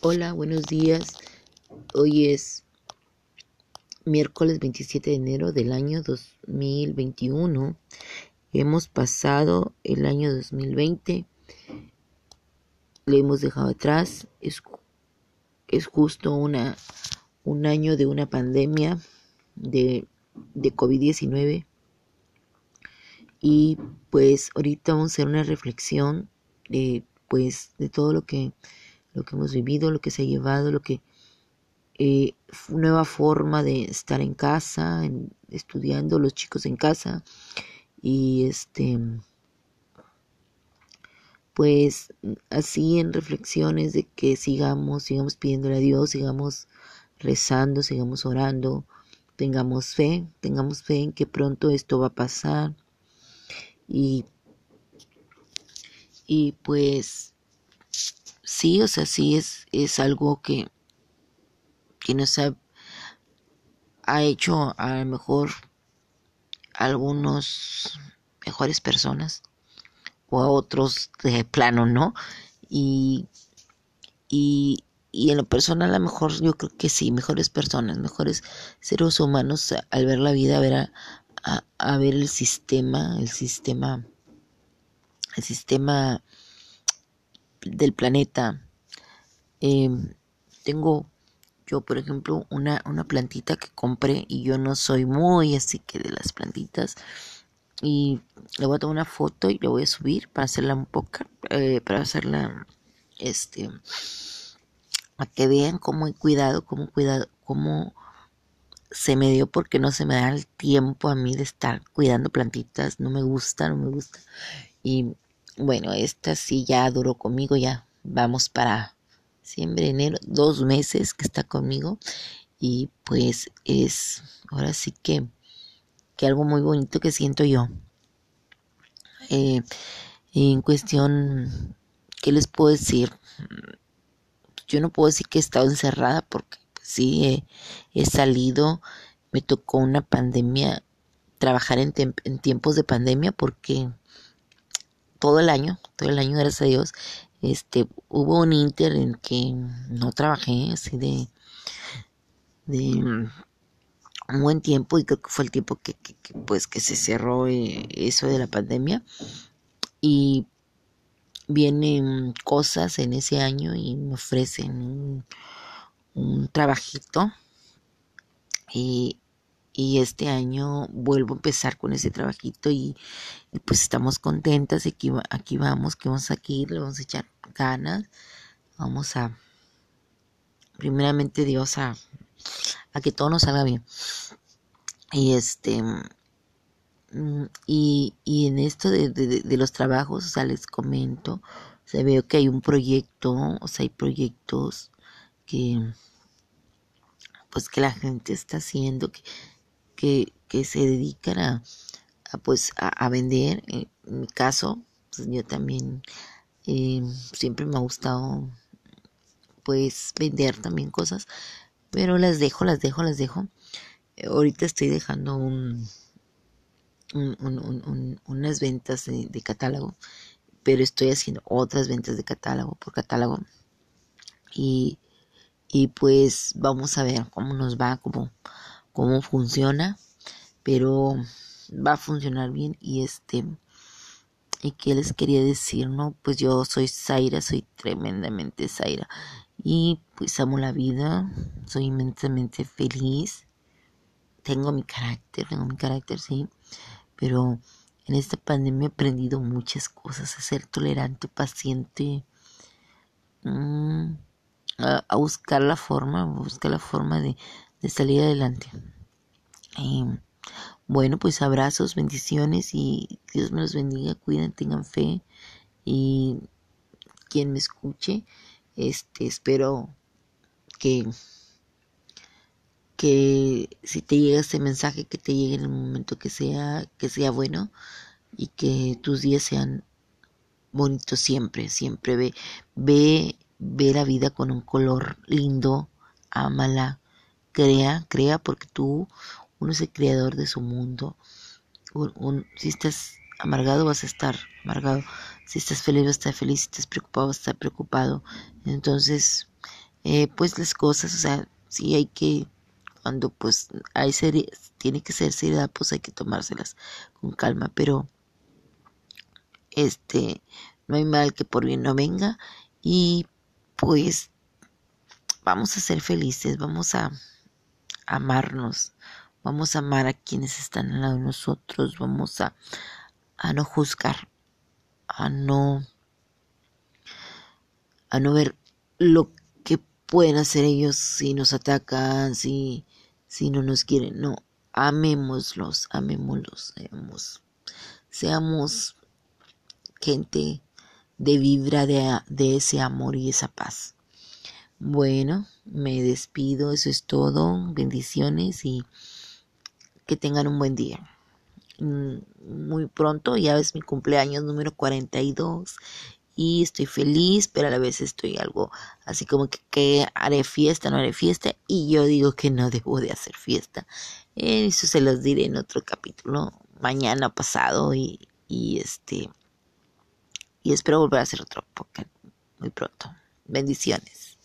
Hola, buenos días. Hoy es miércoles 27 de enero del año 2021. Hemos pasado el año 2020. Lo hemos dejado atrás. Es, es justo una, un año de una pandemia de, de COVID-19. Y pues ahorita vamos a hacer una reflexión de pues de todo lo que lo que hemos vivido, lo que se ha llevado, lo que eh, nueva forma de estar en casa, estudiando los chicos en casa. Y este pues así en reflexiones de que sigamos, sigamos pidiéndole a Dios, sigamos rezando, sigamos orando, tengamos fe, tengamos fe en que pronto esto va a pasar. Y y pues sí, o sea, sí es, es algo que, que nos ha, ha hecho a lo mejor algunos mejores personas o a otros de plano, ¿no? Y, y, y en lo personal a lo mejor yo creo que sí, mejores personas, mejores seres humanos al ver la vida, a ver, a, a ver el sistema, el sistema el sistema del planeta. Em, tengo yo, por ejemplo, una, una plantita que compré y yo no soy muy así que de las plantitas. Y le voy a tomar una foto y le voy a subir para hacerla un poco, eh, para hacerla, este, a que vean cómo he cuidado, cómo cuidado, cómo se me dio porque no se me da el tiempo a mí de estar cuidando plantitas, no me gusta, no me gusta. Y bueno, esta sí ya duró conmigo, ya vamos para diciembre, enero, dos meses que está conmigo y pues es ahora sí que, que algo muy bonito que siento yo. Eh, en cuestión, ¿qué les puedo decir? Yo no puedo decir que he estado encerrada porque pues, sí he, he, salido, me tocó una pandemia, trabajar en, en tiempos de pandemia porque todo el año, todo el año, gracias a Dios, este, hubo un inter en que no trabajé así de, de un buen tiempo y creo que fue el tiempo que, que, pues que se cerró eh, eso de la pandemia. Y vienen cosas en ese año y me ofrecen un, un trabajito y y este año vuelvo a empezar con ese trabajito y, pues estamos contentas aquí, aquí vamos, que vamos aquí, le vamos a echar ganas, vamos a, primeramente Dios, a, a que todo nos salga bien. Y este, mm, y, y en esto de, de, de los trabajos, o sea, les comento, o sea, veo que hay un proyecto, o sea, hay proyectos que, pues que la gente está haciendo, que que, se dedican a, pues a, vender. En mi caso, pues yo también eh, siempre me ha gustado pues vender también cosas, pero las dejo, las dejo, las dejo. ahorita estoy dejando un, un, un, unas ventas de, de, catálogo, pero estoy haciendo otras ventas de catálogo por catálogo y, y pues vamos a ver cómo nos va, cómo, cómo funciona, pero va a funcionar bien y este y qué les quería decir, ¿no? Pues yo soy Zaira, soy tremendamente Zaira y pues amo la vida, soy inmensamente feliz. Tengo mi carácter, tengo mi carácter, sí, pero en esta pandemia he aprendido muchas cosas, a ser tolerante, paciente, mmm, a, buscar la forma, a buscar la forma de salir adelante. Eh, bueno, pues abrazos, bendiciones y Dios me los bendiga, cuiden, tengan fe y quien me escuche, este, espero que que si te llega este mensaje que te llegue en el momento que sea que sea bueno y que tus días sean bonitos siempre, siempre ve ve ve la vida con un color lindo, ámala, crea, crea porque tú, uno es el creador de su mundo. Un, si estás amargado vas a estar amargado, si estás feliz vas a estar feliz, si estás preocupado vas a estar preocupado. Entonces, eh, pues las cosas, o sea, sí hay que, cuando pues hay serie, tiene que ser seriedad, pues hay que tomárselas con calma, pero este, no hay mal que por bien no venga y pues vamos a ser felices, vamos a amarnos, vamos a amar a quienes están al lado de nosotros, vamos a, a no juzgar, a no a no ver lo que pueden hacer ellos si nos atacan, si, si no nos quieren. No, amémoslos, amémoslos, seamos, seamos gente de vibra de, de ese amor y esa paz. Bueno, me despido, eso es todo. Bendiciones y que tengan un buen día. Mm, muy pronto, ya es mi cumpleaños número 42 y estoy feliz, pero a la vez estoy algo así como que, haré fiesta, no haré fiesta y yo digo que no debo de hacer fiesta. Eso se los diré en otro capítulo, mañana pasado y, y este y espero volver a hacer otro podcast muy pronto. Bendiciones.